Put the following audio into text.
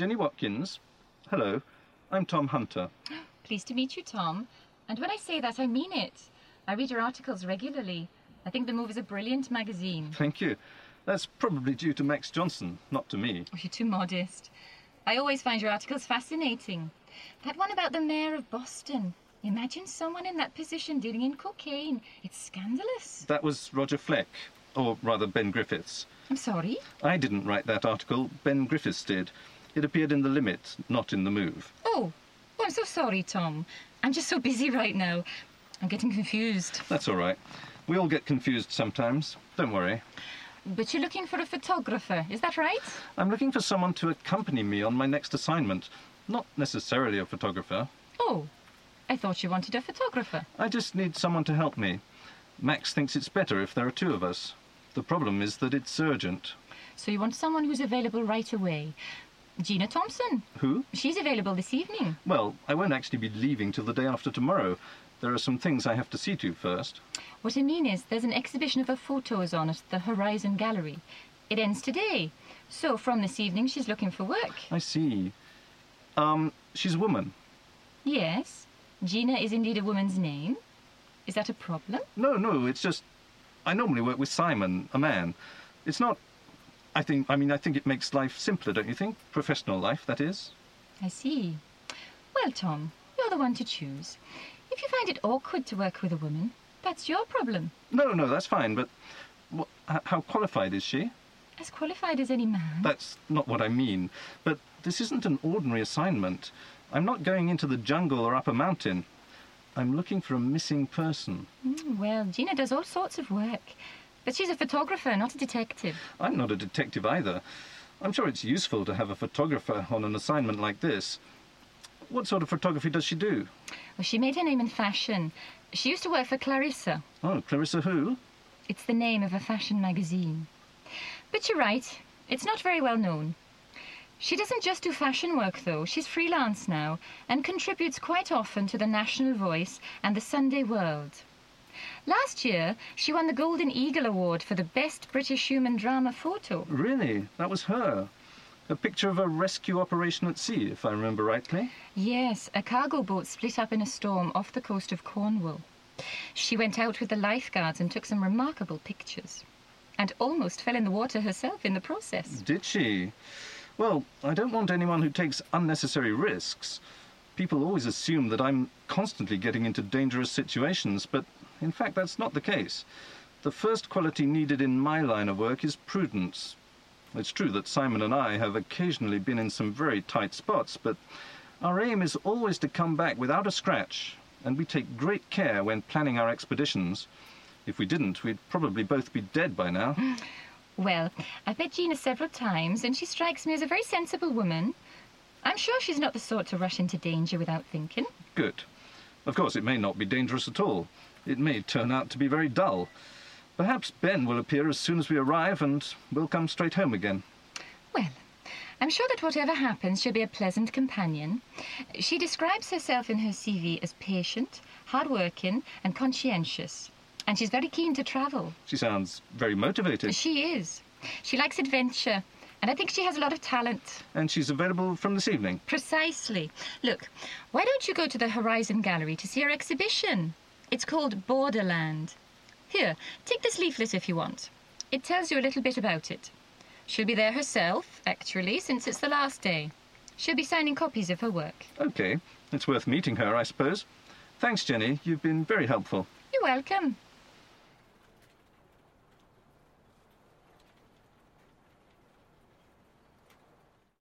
Jenny Watkins. Hello, I'm Tom Hunter. Pleased to meet you, Tom. And when I say that, I mean it. I read your articles regularly. I think The Move is a brilliant magazine. Thank you. That's probably due to Max Johnson, not to me. Oh, you're too modest. I always find your articles fascinating. That one about the mayor of Boston. Imagine someone in that position dealing in cocaine. It's scandalous. That was Roger Fleck, or rather Ben Griffiths. I'm sorry? I didn't write that article, Ben Griffiths did. It appeared in The Limit, not in The Move. Oh, oh I'm so sorry, Tom. I'm just so busy right now. I'm getting confused. That's all right. We all get confused sometimes. Don't worry. But you're looking for a photographer, is that right? I'm looking for someone to accompany me on my next assignment. Not necessarily a photographer. Oh, I thought you wanted a photographer. I just need someone to help me. Max thinks it's better if there are two of us. The problem is that it's urgent. So you want someone who's available right away. Gina Thomson. Who? She's available this evening. Well, I won't actually be leaving till the day after tomorrow. There are some things I have to see to first. What I mean is, there's an exhibition of her photos on at the Horizon Gallery. It ends today. So from this evening, she's looking for work. I see. Um, she's a woman. Yes. Gina is indeed a woman's name. Is that a problem? No, no, it's just. I normally work with Simon, a man. It's not. I think. I mean, I think it makes life simpler, don't you think? Professional life, that is. I see. Well, Tom, you're the one to choose. If you find it awkward to work with a woman, that's your problem. No, no, that's fine, but. how qualified is she? As qualified as any man. That's not what I mean. But this isn't an ordinary assignment. I'm not going into the jungle or up a mountain. I'm looking for a missing person. Mm, Well, Gina does all sorts of work. But she's a photographer, not a detective. I'm not a detective either. I'm sure it's useful to have a photographer on an assignment like this. What sort of photography does she do? Well, she made her name in fashion. She used to work for Clarissa. Oh, Clarissa who? It's the name of a fashion magazine. But you're right, it's not very well known. She doesn't just do fashion work, though. She's freelance now and contributes quite often to the National Voice and the Sunday World. Last year, she won the Golden Eagle Award for the Best British Human Drama Photo. Really? That was her. A picture of a rescue operation at sea, if I remember rightly. Yes, a cargo boat split up in a storm off the coast of Cornwall. She went out with the lifeguards and took some remarkable pictures. And almost fell in the water herself in the process. Did she? Well, I don't want anyone who takes unnecessary risks. People always assume that I'm constantly getting into dangerous situations, but in fact, that's not the case. The first quality needed in my line of work is prudence. It's true that Simon and I have occasionally been in some very tight spots, but our aim is always to come back without a scratch, and we take great care when planning our expeditions. If we didn't, we'd probably both be dead by now. Well, I've met Gina several times, and she strikes me as a very sensible woman. I'm sure she's not the sort to rush into danger without thinking. Good. Of course, it may not be dangerous at all. It may turn out to be very dull. Perhaps Ben will appear as soon as we arrive and we'll come straight home again. Well, I'm sure that whatever happens, she'll be a pleasant companion. She describes herself in her CV as patient, hardworking, and conscientious. And she's very keen to travel. She sounds very motivated. She is. She likes adventure, and I think she has a lot of talent. And she's available from this evening. Precisely. Look, why don't you go to the Horizon Gallery to see her exhibition? It's called Borderland. Here, take this leaflet if you want. It tells you a little bit about it. She'll be there herself, actually, since it's the last day. She'll be signing copies of her work. Okay, it's worth meeting her, I suppose. Thanks, Jenny. You've been very helpful. You're welcome.